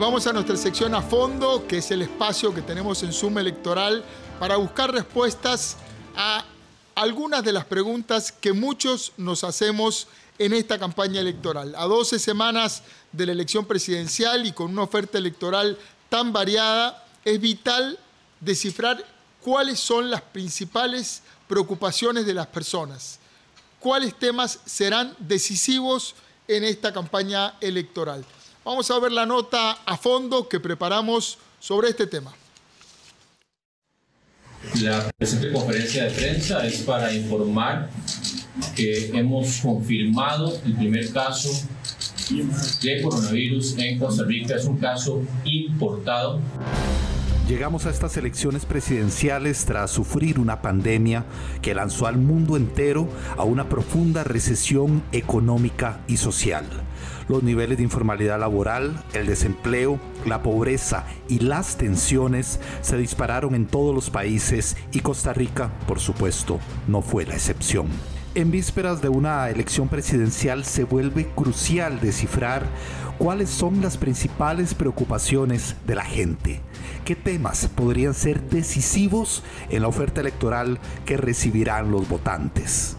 vamos a nuestra sección a fondo, que es el espacio que tenemos en Suma Electoral para buscar respuestas a algunas de las preguntas que muchos nos hacemos en esta campaña electoral. A 12 semanas de la elección presidencial y con una oferta electoral tan variada, es vital descifrar cuáles son las principales preocupaciones de las personas, cuáles temas serán decisivos en esta campaña electoral. Vamos a ver la nota a fondo que preparamos sobre este tema. La presente conferencia de prensa es para informar que hemos confirmado el primer caso de coronavirus en Costa Rica. Es un caso importado. Llegamos a estas elecciones presidenciales tras sufrir una pandemia que lanzó al mundo entero a una profunda recesión económica y social los niveles de informalidad laboral, el desempleo, la pobreza y las tensiones se dispararon en todos los países y Costa Rica, por supuesto, no fue la excepción. En vísperas de una elección presidencial se vuelve crucial descifrar cuáles son las principales preocupaciones de la gente. ¿Qué temas podrían ser decisivos en la oferta electoral que recibirán los votantes?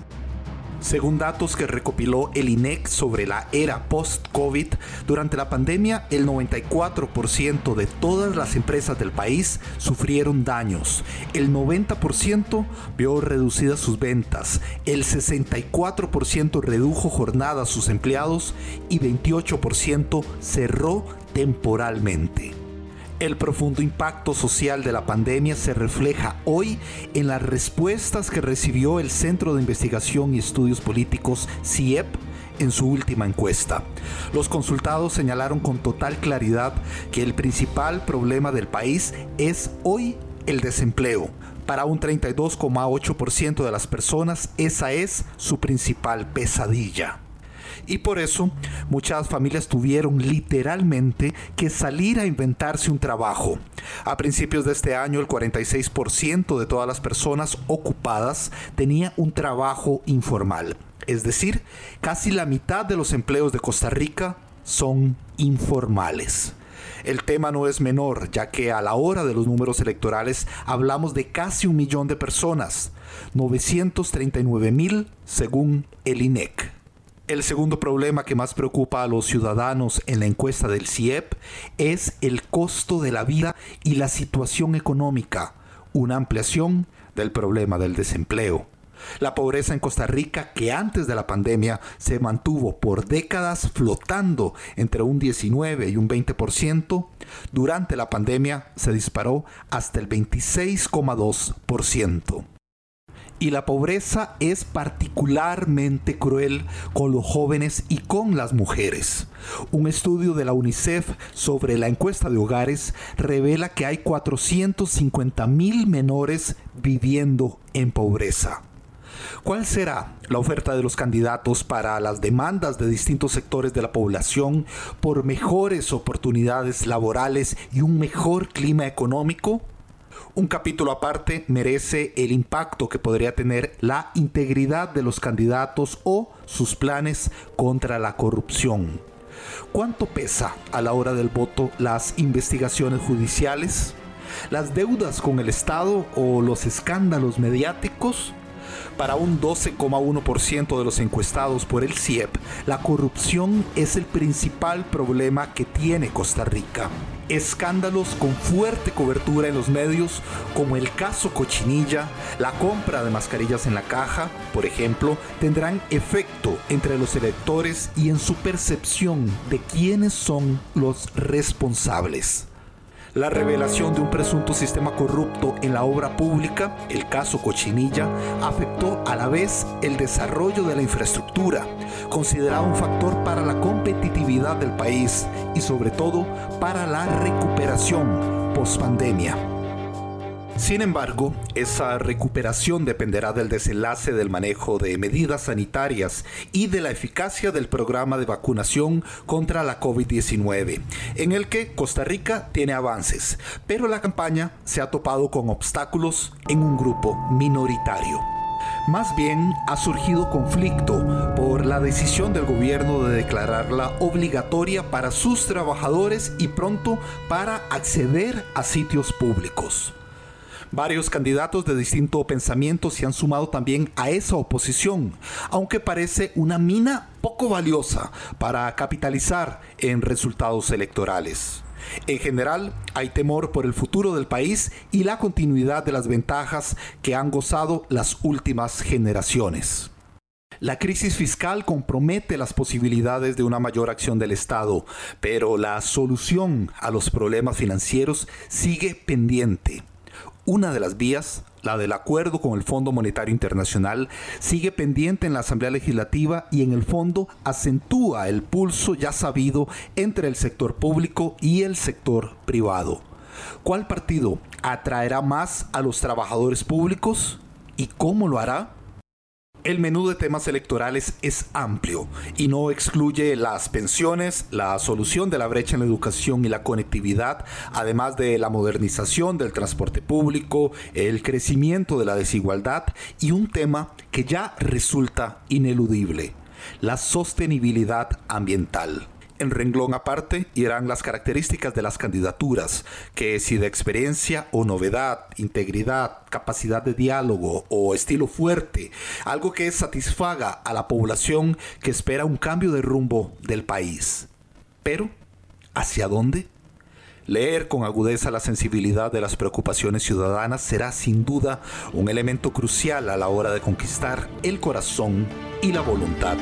Según datos que recopiló el INEC sobre la era post-COVID, durante la pandemia el 94% de todas las empresas del país sufrieron daños, el 90% vio reducidas sus ventas, el 64% redujo jornada a sus empleados y 28% cerró temporalmente. El profundo impacto social de la pandemia se refleja hoy en las respuestas que recibió el Centro de Investigación y Estudios Políticos CIEP en su última encuesta. Los consultados señalaron con total claridad que el principal problema del país es hoy el desempleo. Para un 32,8% de las personas esa es su principal pesadilla y por eso muchas familias tuvieron literalmente que salir a inventarse un trabajo. A principios de este año el 46% de todas las personas ocupadas tenía un trabajo informal. Es decir, casi la mitad de los empleos de Costa Rica son informales. El tema no es menor, ya que a la hora de los números electorales hablamos de casi un millón de personas, 939 mil según el INEC. El segundo problema que más preocupa a los ciudadanos en la encuesta del CIEP es el costo de la vida y la situación económica, una ampliación del problema del desempleo. La pobreza en Costa Rica, que antes de la pandemia se mantuvo por décadas flotando entre un 19 y un 20%, durante la pandemia se disparó hasta el 26,2% y la pobreza es particularmente cruel con los jóvenes y con las mujeres. Un estudio de la UNICEF sobre la encuesta de hogares revela que hay 450 mil menores viviendo en pobreza. ¿Cuál será la oferta de los candidatos para las demandas de distintos sectores de la población por mejores oportunidades laborales y un mejor clima económico? Un capítulo aparte merece el impacto que podría tener la integridad de los candidatos o sus planes contra la corrupción. ¿Cuánto pesa a la hora del voto las investigaciones judiciales? ¿Las deudas con el Estado o los escándalos mediáticos? Para un 12,1% de los encuestados por el CIEP, la corrupción es el principal problema que tiene Costa Rica escándalos con fuerte cobertura en los medios, como el caso Cochinilla, la compra de mascarillas en la caja, por ejemplo, tendrán efecto entre los electores y en su percepción de quiénes son los responsables. La revelación de un presunto sistema corrupto en la obra pública, el caso Cochinilla, afectó a la vez el desarrollo de la infraestructura, considerado un factor para la competitividad del país y sobre todo para la recuperación post-pandemia. Sin embargo, esa recuperación dependerá del desenlace del manejo de medidas sanitarias y de la eficacia del programa de vacunación contra la COVID-19, en el que Costa Rica tiene avances, pero la campaña se ha topado con obstáculos en un grupo minoritario. Más bien ha surgido conflicto por la decisión del gobierno de declararla obligatoria para sus trabajadores y pronto para acceder a sitios públicos. Varios candidatos de distinto pensamiento se han sumado también a esa oposición, aunque parece una mina poco valiosa para capitalizar en resultados electorales. En general, hay temor por el futuro del país y la continuidad de las ventajas que han gozado las últimas generaciones. La crisis fiscal compromete las posibilidades de una mayor acción del Estado, pero la solución a los problemas financieros sigue pendiente. Una de las vías, la del acuerdo con el Fondo Monetario Internacional, sigue pendiente en la Asamblea Legislativa y en el fondo acentúa el pulso ya sabido entre el sector público y el sector privado. ¿Cuál partido atraerá más a los trabajadores públicos y cómo lo hará? El menú de temas electorales es amplio y no excluye las pensiones, la solución de la brecha en la educación y la conectividad, además de la modernización del transporte público, el crecimiento de la desigualdad y un tema que ya resulta ineludible, la sostenibilidad ambiental. En renglón aparte irán las características de las candidaturas, que si de experiencia o novedad, integridad, capacidad de diálogo o estilo fuerte, algo que satisfaga a la población que espera un cambio de rumbo del país. Pero, ¿hacia dónde? Leer con agudeza la sensibilidad de las preocupaciones ciudadanas será sin duda un elemento crucial a la hora de conquistar el corazón y la voluntad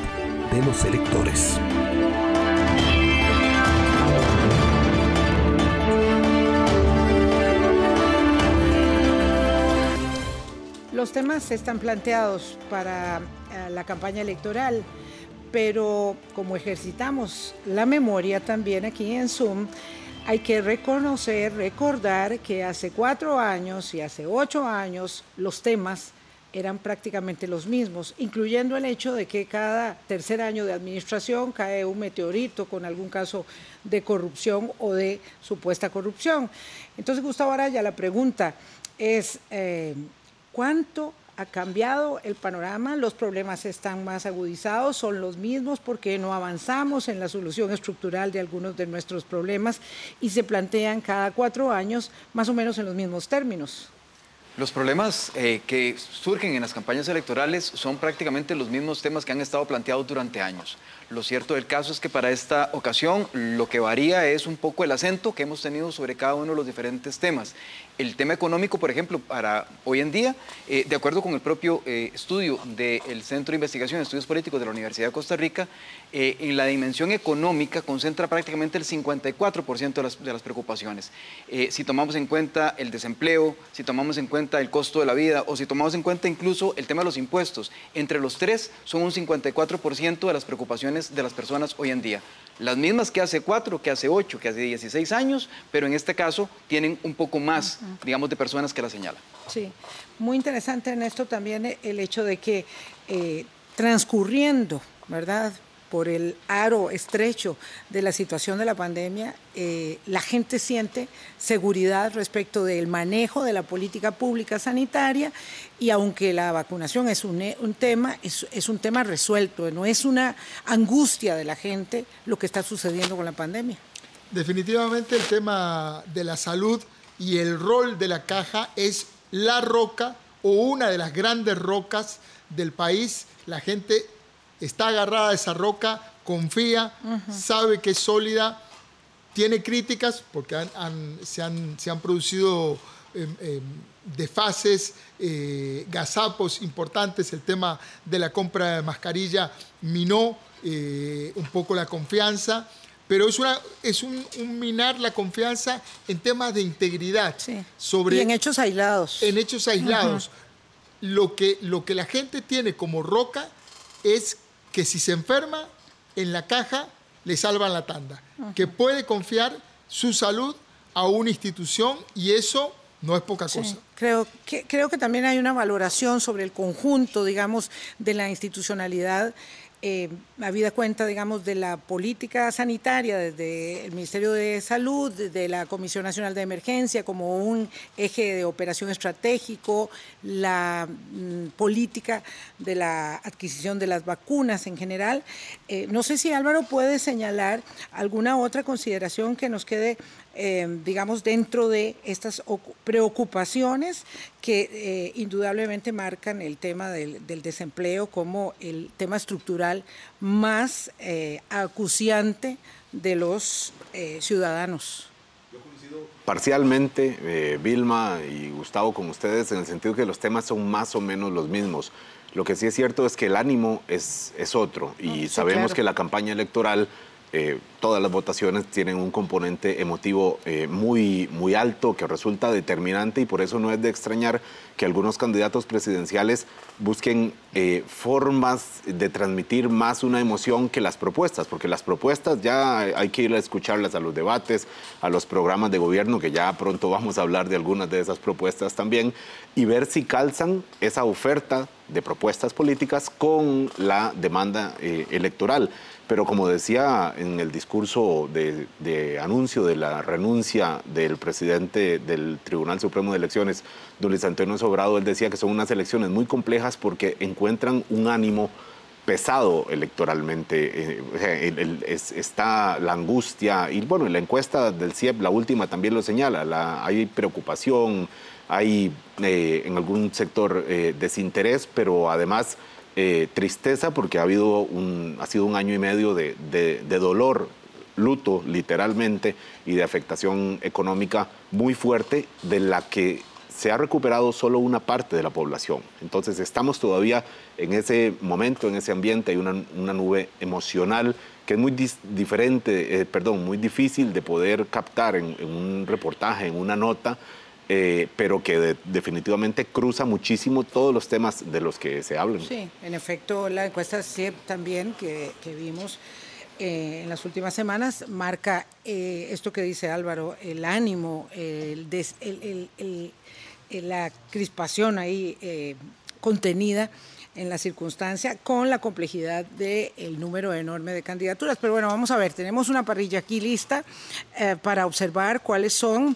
de los electores. Los temas están planteados para eh, la campaña electoral, pero como ejercitamos la memoria también aquí en Zoom, hay que reconocer, recordar que hace cuatro años y hace ocho años los temas eran prácticamente los mismos, incluyendo el hecho de que cada tercer año de administración cae un meteorito con algún caso de corrupción o de supuesta corrupción. Entonces, Gustavo Araya, la pregunta es, eh, ¿Cuánto ha cambiado el panorama? Los problemas están más agudizados, son los mismos porque no avanzamos en la solución estructural de algunos de nuestros problemas y se plantean cada cuatro años más o menos en los mismos términos. Los problemas eh, que surgen en las campañas electorales son prácticamente los mismos temas que han estado planteados durante años. Lo cierto del caso es que para esta ocasión lo que varía es un poco el acento que hemos tenido sobre cada uno de los diferentes temas. El tema económico, por ejemplo, para hoy en día, eh, de acuerdo con el propio eh, estudio del Centro de Investigación de Estudios Políticos de la Universidad de Costa Rica, eh, en la dimensión económica concentra prácticamente el 54% de las, de las preocupaciones. si tomamos en cuenta el desempleo, si tomamos en cuenta el costo de la vida o si tomamos en cuenta incluso el tema de los impuestos, entre los tres son un 54% de las preocupaciones de las personas hoy en día. Las mismas que hace cuatro, que hace ocho, que hace 16 años, pero en este caso tienen un poco más, digamos, de personas que la señalan. Sí, muy interesante en esto también el hecho de que eh, transcurriendo, ¿verdad? Por el aro estrecho de la situación de la pandemia, eh, la gente siente seguridad respecto del manejo de la política pública sanitaria y aunque la vacunación es un, tema, es, es, un tema resuelto, no es una angustia de la gente lo que está sucediendo con la pandemia. Definitivamente el tema de la salud y el rol de la caja es la roca o una de las grandes rocas del país. La gente está agarrada a esa roca, confía, sabe que es sólida, tiene críticas porque se, han, producido em, em, desfases, eh, gazapos importantes, el tema de la compra de mascarilla minó eh, un poco la confianza, pero es, una, es un, minar la confianza en temas de integridad. Sobre, y en hechos aislados. En hechos aislados. lo, que, lo que la gente tiene como roca es que si se enferma, en la caja le salvan la tanda, que puede confiar su salud a una institución y eso no es poca cosa. Creo que, creo que también hay una valoración sobre el conjunto, digamos, de la institucionalidad eh, habida cuenta, digamos, de la política sanitaria desde el Ministerio de Salud, de la Comisión Nacional de Emergencia como un eje de operación estratégico, la mm, política de la adquisición de las vacunas en general. Eh, no sé si Álvaro puede señalar alguna otra consideración que nos quede eh, digamos, dentro de estas preocupaciones que eh, indudablemente marcan el tema del, desempleo como el tema estructural más eh, acuciante de los ciudadanos. Parcialmente, Vilma y Gustavo, con ustedes, en el sentido que los temas son más o menos los mismos. Lo que sí es cierto es que el ánimo es, es otro y sabemos que la campaña electoral eh, todas las votaciones tienen un componente emotivo eh, muy, muy alto que resulta determinante y por eso no es de extrañar que algunos candidatos presidenciales busquen eh, formas de transmitir más una emoción que las propuestas, porque las propuestas ya hay que ir a escucharlas a los debates, a los programas de gobierno, que ya pronto vamos a hablar de algunas de esas propuestas también, y ver si calzan esa oferta de propuestas políticas con la demanda electoral. Pero como decía en el discurso de, anuncio de la renuncia del presidente del Tribunal Supremo de Elecciones, don Luis Antonio Sobrado, él decía que son unas elecciones muy complejas porque encuentran un ánimo pesado electoralmente. Eh, está la angustia, y bueno, la encuesta del CIEP, la última, también lo señala, hay preocupación, hay eh, en algún sector eh, desinterés, pero además eh, tristeza porque ha, habido un, ha sido un año y medio de, dolor, luto literalmente, y de afectación económica muy fuerte de la que se ha recuperado solo una parte de la población. Entonces estamos todavía en ese momento, en ese ambiente, hay una, nube emocional que es muy diferente, eh, perdón, muy difícil de poder captar en un reportaje, en una nota, eh, pero que definitivamente cruza muchísimo todos los temas de los que se hablan. Sí, en efecto, la encuesta CIEP también que, vimos eh, en las últimas semanas marca eh, esto que dice Álvaro, el ánimo, la crispación ahí contenida en la circunstancia con la complejidad del número enorme de candidaturas. Pero bueno, vamos a ver, tenemos una parrilla aquí lista para observar cuáles son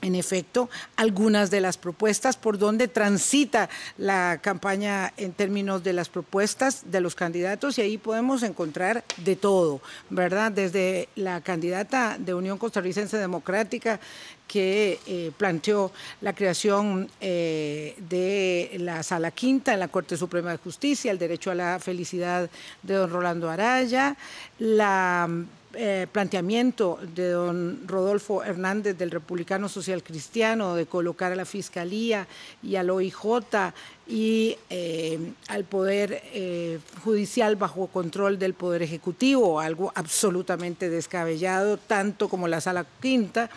en efecto, algunas de las propuestas, por donde transita la campaña en términos de las propuestas de los candidatos y ahí podemos encontrar de todo, ¿verdad? Desde la candidata de Unión Costarricense Democrática que eh, planteó la creación eh, de la Sala Quinta en la Corte Suprema de Justicia, el derecho a la felicidad de don Rolando Araya, la eh, planteamiento de don Rodolfo Hernández del Republicano Social Cristiano de colocar a la Fiscalía y al OIJ y eh, al Poder eh, Judicial bajo control del Poder Ejecutivo, algo absolutamente descabellado, tanto como la Sala Quinta.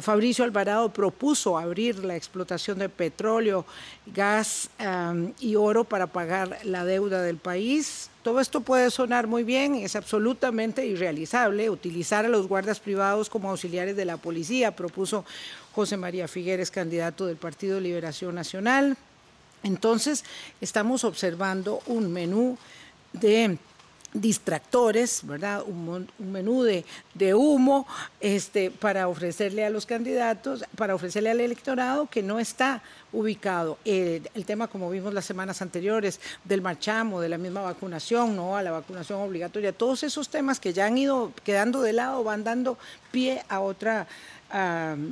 Fabricio Alvarado propuso abrir la explotación de petróleo, gas y oro para pagar la deuda del país. Todo esto puede sonar muy bien, es absolutamente irrealizable. Utilizar a los guardas privados como auxiliares de la policía, propuso José María Figueres, candidato del Partido Liberación Nacional. Entonces, estamos observando un menú de distractores, ¿verdad? Un, menú de, humo este, para ofrecerle a los candidatos, para ofrecerle al electorado que no está ubicado. el tema, como vimos las semanas anteriores, del marchamo, de la misma vacunación, ¿no? A la vacunación obligatoria, todos esos temas que ya han ido quedando de lado van dando pie a otra,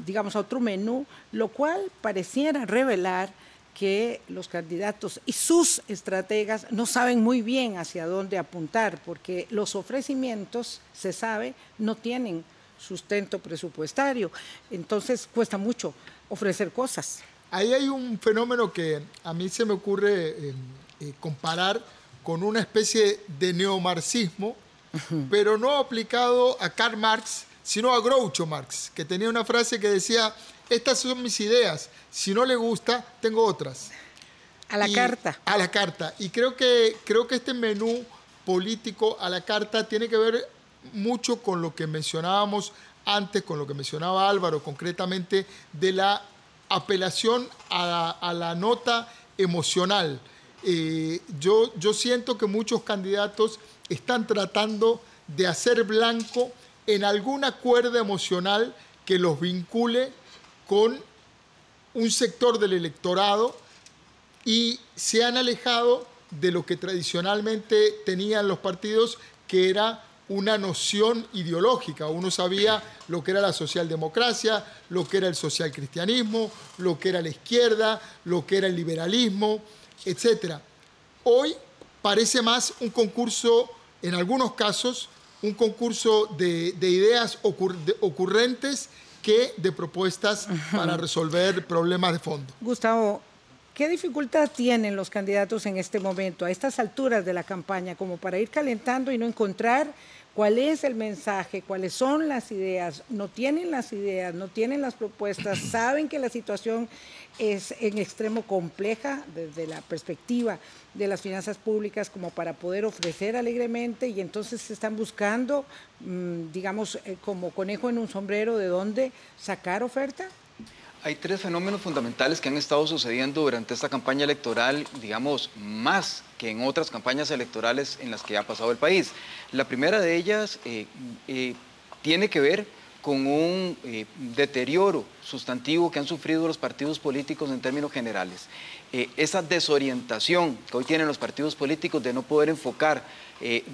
digamos, a otro menú, lo cual pareciera revelar que los candidatos y sus estrategas no saben muy bien hacia dónde apuntar, porque los ofrecimientos, se sabe, no tienen sustento presupuestario. Entonces cuesta mucho ofrecer cosas. Ahí hay un fenómeno que a mí se me ocurre eh, eh, comparar con una especie de neomarxismo, pero no aplicado a Karl Marx, sino a Groucho Marx, que tenía una frase que decía, estas son mis ideas, si no le gusta, tengo otras. A la carta. A la carta. Y creo que, creo que este menú político a la carta tiene que ver mucho con lo que mencionábamos antes, con lo que mencionaba Álvaro, concretamente de la apelación a la, nota emocional. eh, yo, yo siento que muchos candidatos están tratando de hacer blanco en alguna cuerda emocional que los vincule con un sector del electorado y se han alejado de lo que tradicionalmente tenían los partidos, que era una noción ideológica. Uno sabía lo que era la socialdemocracia, lo que era el socialcristianismo, lo que era la izquierda, lo que era el liberalismo, etc. Hoy parece más un concurso, en algunos casos, un concurso de, ideas ocurrentes que de propuestas para resolver problemas de fondo. Gustavo, ¿qué dificultad tienen los candidatos en este momento, a estas alturas de la campaña, como para ir calentando y no encontrar cuál es el mensaje, cuáles son las ideas, no tienen las ideas, no tienen las propuestas, saben que la situación es en extremo compleja desde la perspectiva de las finanzas públicas como para poder ofrecer alegremente y entonces se están buscando, mm, digamos, eh, como conejo en un sombrero de dónde sacar oferta? Hay tres fenómenos fundamentales que han estado sucediendo durante esta campaña electoral, digamos, más que en otras campañas electorales en las que ha pasado el país. La primera de ellas eh, eh, tiene que ver con un eh, deterioro sustantivo que han sufrido los partidos políticos en términos generales. esa desorientación que hoy tienen los partidos políticos de no poder enfocar eh,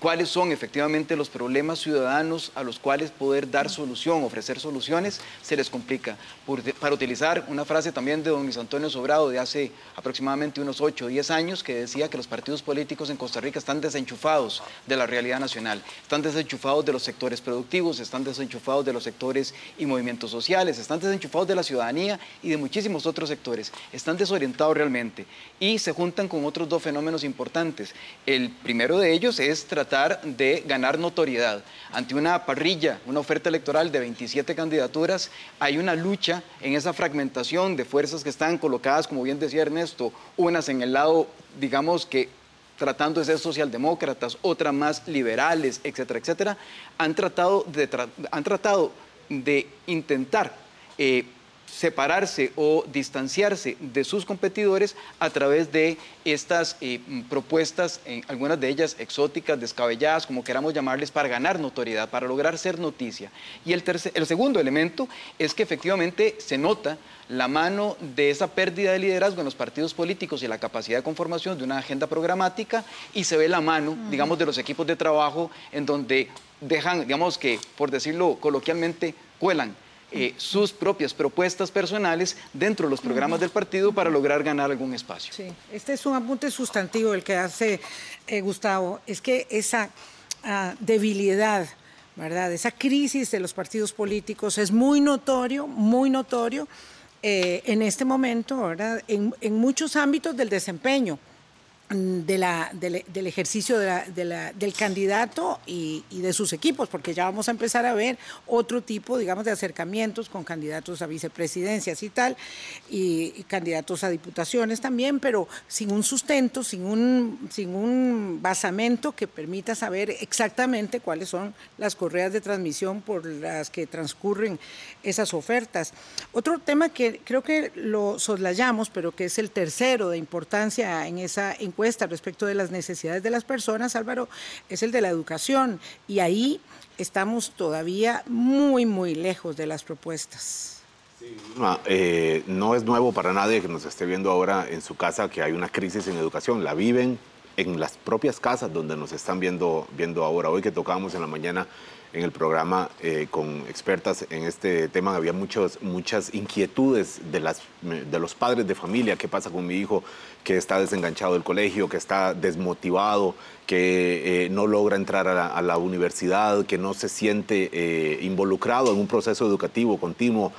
cuáles son efectivamente los problemas ciudadanos a los cuales poder dar solución, ofrecer soluciones, se les complica. para utilizar una frase también de don Luis Antonio Sobrado de hace aproximadamente unos 8 o 10 años, que decía que los partidos políticos en Costa Rica están desenchufados de la realidad nacional, están desenchufados de los sectores productivos, están desenchufados de los sectores y movimientos sociales, están desenchufados de la ciudadanía y de muchísimos otros sectores, están desorientados realmente y se juntan con otros dos fenómenos importantes. El primero de de ellos es tratar de ganar notoriedad. Ante una parrilla, una oferta electoral de 27 candidaturas, hay una lucha en esa fragmentación de fuerzas que están colocadas, como bien decía Ernesto, unas en el lado, digamos que tratando de ser socialdemócratas, otras más liberales, etcétera, etcétera, han tratado de, han tratado de intentar eh, separarse o distanciarse de sus competidores a través de estas eh, propuestas, algunas de ellas exóticas, descabelladas, como queramos llamarles, para ganar notoriedad, para lograr ser noticia. Y el, el segundo elemento es que efectivamente se nota la mano de esa pérdida de liderazgo en los partidos políticos y la capacidad de conformación de una agenda programática y se ve la mano, digamos, de los equipos de trabajo en donde dejan, digamos que, por decirlo coloquialmente, cuelan eh, sus propias propuestas personales dentro de los programas del partido para lograr ganar algún espacio. Sí, este es un apunte sustantivo el que hace eh, Gustavo, es que esa ah, debilidad, ¿verdad? Esa crisis de los partidos políticos es muy notorio, muy notorio eh, en este momento, ¿verdad? en muchos ámbitos del desempeño de la, del, ejercicio del candidato y, de sus equipos, porque ya vamos a empezar a ver otro tipo, digamos, de acercamientos con candidatos a vicepresidencias y tal, y, candidatos a diputaciones también, pero sin un sustento, sin un, sin un basamento que permita saber exactamente cuáles son las correas de transmisión por las que transcurren esas ofertas. Otro tema que creo que lo soslayamos, pero que es el tercero de importancia en esa encuesta respecto de las necesidades de las personas, Álvaro, es el de la educación. Y ahí estamos todavía muy, muy lejos de las propuestas. Eh, no es nuevo para nadie que nos esté viendo ahora en su casa que hay una crisis en educación. La viven en las propias casas donde nos están viendo, viendo ahora. Hoy que tocábamos en la mañana en el programa eh, con expertas en este tema. Había muchos, muchas inquietudes de, las, de los padres de familia. ¿Qué pasa con mi hijo que está desenganchado del colegio, que está desmotivado, que eh, no logra entrar a la, universidad, que no se siente eh, involucrado en un proceso educativo continuo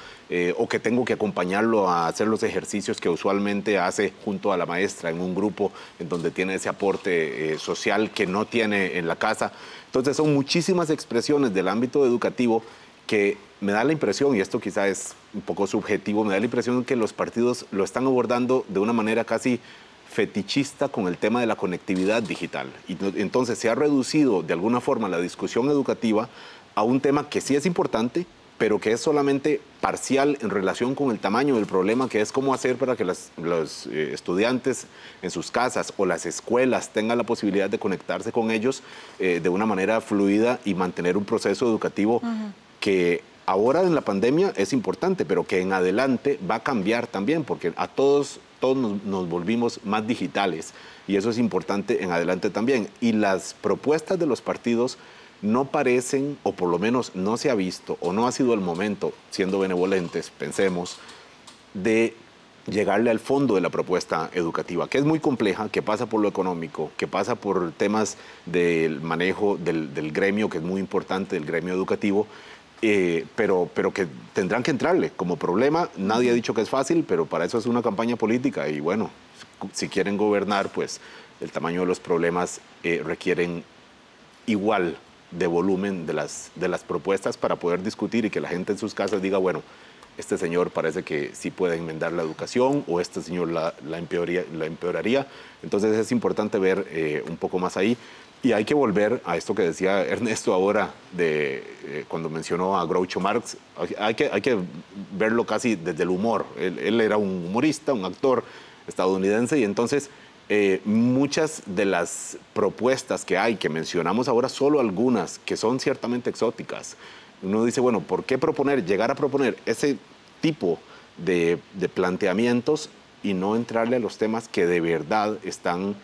o que tengo que acompañarlo a hacer los ejercicios que usualmente hace junto a la maestra en un grupo en donde tiene ese aporte social que no tiene en la casa? Entonces son muchísimas expresiones del ámbito educativo que me da la impresión, y esto quizá es un poco subjetivo, me da la impresión que los partidos lo están abordando de una manera casi fetichista con el tema de la conectividad digital. Y entonces se ha reducido de alguna forma la discusión educativa a un tema que sí es importante, pero que es solamente parcial en relación con el tamaño del problema, que es cómo hacer para que los eh, estudiantes en sus casas o las escuelas tengan la posibilidad de conectarse con ellos eh, de una manera fluida y mantener un proceso educativo que ahora en la pandemia es importante, pero que en adelante va a cambiar también, porque a todos, todos nos volvimos más digitales y eso es importante en adelante también. Y las propuestas de los partidos no parecen, o por lo menos no se ha visto, o no ha sido el momento, siendo benevolentes, pensemos, de llegarle al fondo de la propuesta educativa, que es muy compleja, que pasa por lo económico, que pasa por temas del manejo del, gremio, que es muy importante, del gremio educativo, eh, pero, pero que tendrán que entrarle como problema. Nadie ha dicho que es fácil, pero para eso es una campaña política y bueno, si quieren gobernar, pues el tamaño de los problemas eh, requieren igual de volumen de las, de las propuestas para poder discutir y que la gente en sus casas diga, bueno, este señor parece que sí puede enmendar la educación o este señor la, la, empeoraría, Entonces es importante ver eh, un poco más ahí. Y hay que volver a esto que decía Ernesto ahora, de, eh, cuando mencionó a Groucho Marx, hay que, hay que verlo casi desde el humor. Él era un humorista, un actor estadounidense y entonces eh, muchas de las propuestas que hay, que mencionamos ahora, solo algunas, que son ciertamente exóticas, uno dice, bueno, ¿por qué proponer, llegar a proponer ese tipo de, planteamientos y no entrarle a los temas que de verdad están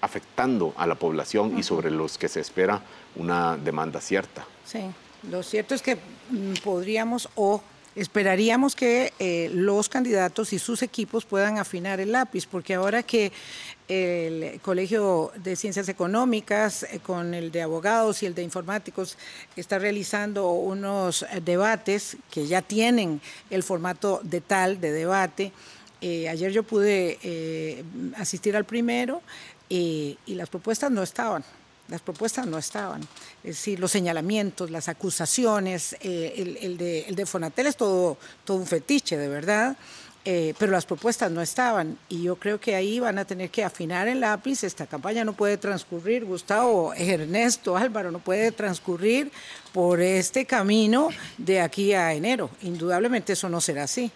afectando a la población y sobre los que se espera una demanda cierta? Sí, lo cierto es que mm, podríamos o Esperaríamos que eh, los candidatos y sus equipos puedan afinar el lápiz, porque ahora que el Colegio de Ciencias Económicas eh, con el de abogados y el de informáticos está realizando unos eh, debates que ya tienen el formato de tal de debate. ayer yo pude asistir al primero y las propuestas no estaban. Las propuestas no estaban. Es decir, los señalamientos, las acusaciones, eh, el, de, el, de, Fonatel es todo, todo un fetiche, de verdad. Eh, pero las propuestas no estaban y yo creo que ahí van a tener que afinar el lápiz. Esta campaña no puede transcurrir, Gustavo, Ernesto, Álvaro, no puede transcurrir por este camino de aquí a enero. Indudablemente eso no será así.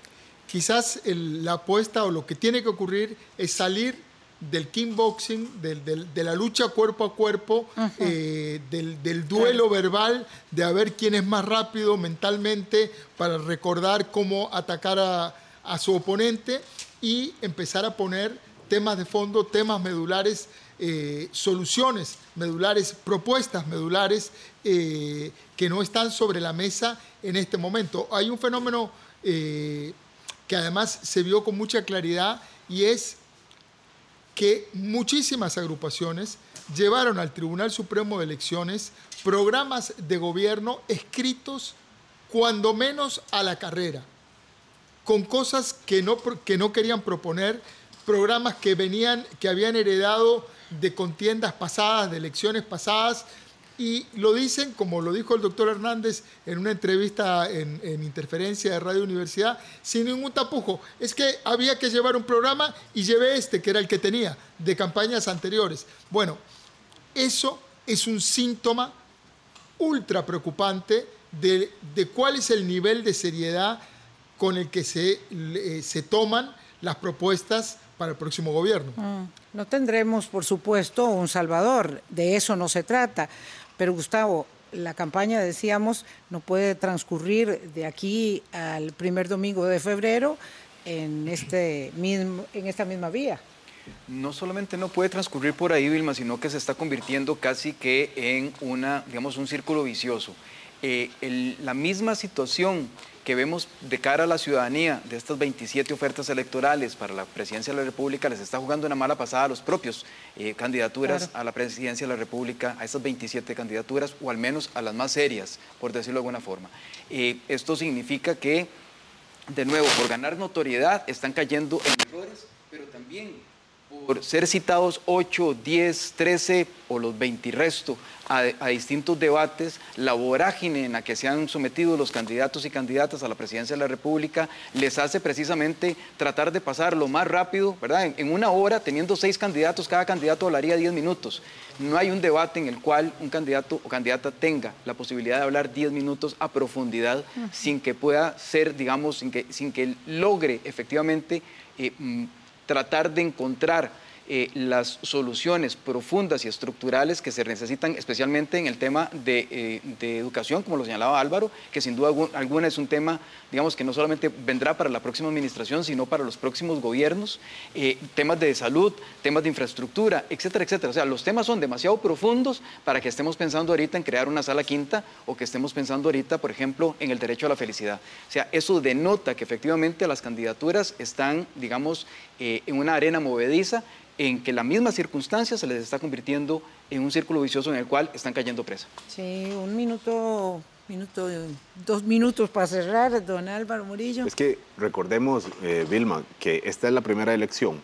Quizás la apuesta o lo que tiene que ocurrir es salir del kickboxing, del, de la lucha cuerpo a cuerpo, eh, del, duelo verbal, de a ver quién es más rápido mentalmente para recordar cómo atacar a, su oponente y empezar a poner temas de fondo, temas medulares, eh, soluciones medulares, propuestas medulares eh, que no están sobre la mesa en este momento. Hay un fenómeno que además se vio con mucha claridad y es que muchísimas agrupaciones llevaron al Tribunal Supremo de Elecciones programas de gobierno escritos cuando menos a la carrera, con cosas que no, que no querían proponer, programas que venían, que habían heredado de contiendas pasadas, de elecciones pasadas, y lo dicen, como lo dijo el doctor Hernández en una entrevista en, Interferencia de Radio Universidad, sin ningún tapujo. Es que había que llevar un programa y llevé este, que era el que tenía, de campañas anteriores. Bueno, eso es un síntoma ultra preocupante de, cuál es el nivel de seriedad con el que se, se toman las propuestas para el próximo gobierno. Mm. No tendremos, por supuesto, un Salvador, de eso no se trata, pero Gustavo, la campaña, decíamos, no puede transcurrir de aquí al primer domingo de febrero en, este mismo, en esta misma vía. No solamente no puede transcurrir por ahí, Vilma, sino que se está convirtiendo casi que en una, digamos, un círculo vicioso. Eh, la misma situación que vemos de cara a la ciudadanía de estas 27 ofertas electorales para la presidencia de la República les está jugando una mala pasada a los propios eh, candidaturas a la presidencia de la República, a estas 27 candidaturas, o al menos a las más serias, por decirlo de alguna forma. Eh, esto significa que, de nuevo, por ganar notoriedad, están cayendo en errores, pero también por ser citados 8, 10, 13 o los 20 y resto a, distintos debates, la vorágine en la que se han sometido los candidatos y candidatas a la presidencia de la República les hace precisamente tratar de pasar lo más rápido, ¿verdad? En, una hora, teniendo seis candidatos, cada candidato hablaría 10 minutos. No hay un debate en el cual un candidato o candidata tenga la posibilidad de hablar 10 minutos a profundidad sin que pueda ser, digamos, sin que, sin que logre efectivamente eh, mm, tratar de encontrar eh, las soluciones profundas y estructurales que se necesitan, especialmente en el tema de, eh, educación, como lo señalaba Álvaro, que sin duda alguna es un tema, digamos, que no solamente vendrá para la próxima administración, sino para los próximos gobiernos, eh, temas de salud, temas de infraestructura, etcétera, etcétera. O sea, los temas son demasiado profundos para que estemos pensando ahorita en crear una sala quinta o que estemos pensando ahorita, por ejemplo, en el derecho a la felicidad. O sea, eso denota que efectivamente las candidaturas están, digamos, en una arena movediza en que la misma circunstancia se les está convirtiendo en un círculo vicioso en el cual están cayendo presa. Sí, un minuto, minuto, dos minutos para cerrar, don Álvaro Murillo. Es que recordemos, eh, Vilma, que esta es la primera elección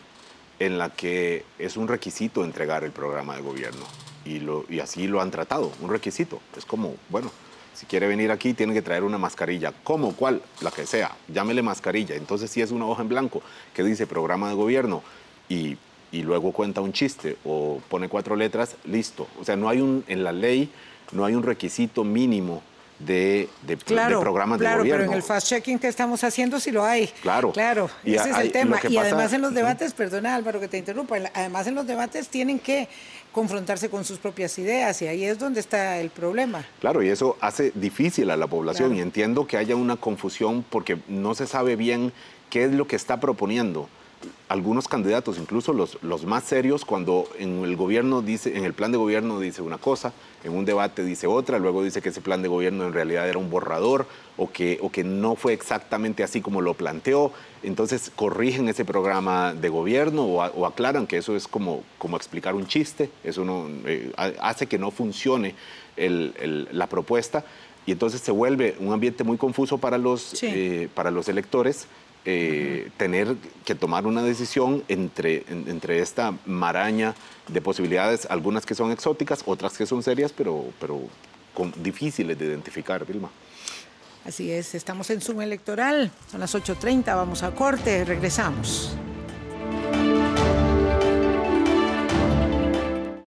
en la que es un requisito entregar el programa de gobierno y, lo, y así lo han tratado, un requisito. Es como, bueno, si quiere venir aquí tiene que traer una mascarilla, como cual, la que sea, llámele mascarilla. Entonces si es una hoja en blanco que dice programa de gobierno y y luego cuenta un chiste o pone cuatro letras, listo. O sea, no hay un, en la ley no hay un requisito mínimo de, de, programas de gobierno. Claro, pero en el fast-checking que estamos haciendo sí lo hay. Claro. Claro, ese es el tema. Y además en los debates, perdona Álvaro que te interrumpa, además en los debates tienen que confrontarse con sus propias ideas y ahí es donde está el problema. Claro, y eso hace difícil a la población y entiendo que haya una confusión porque no se sabe bien qué es lo que está proponiendo algunos candidatos, incluso los, los más serios, cuando en el gobierno dice, en el plan de gobierno dice una cosa, en un debate dice otra, luego dice que ese plan de gobierno en realidad era un borrador o que, o que no fue exactamente así como lo planteó. Entonces corrigen ese programa de gobierno o, aclaran que eso es como, como explicar un chiste, eso no, eh, hace que no funcione la propuesta y entonces se vuelve un ambiente muy confuso para los, eh, para los electores eh, tener que tomar una decisión entre, entre esta maraña de posibilidades, algunas que son exóticas, otras que son serias, pero, pero difíciles de identificar, Vilma. Así es, estamos en Zoom electoral, son las 8.30, vamos a corte, regresamos.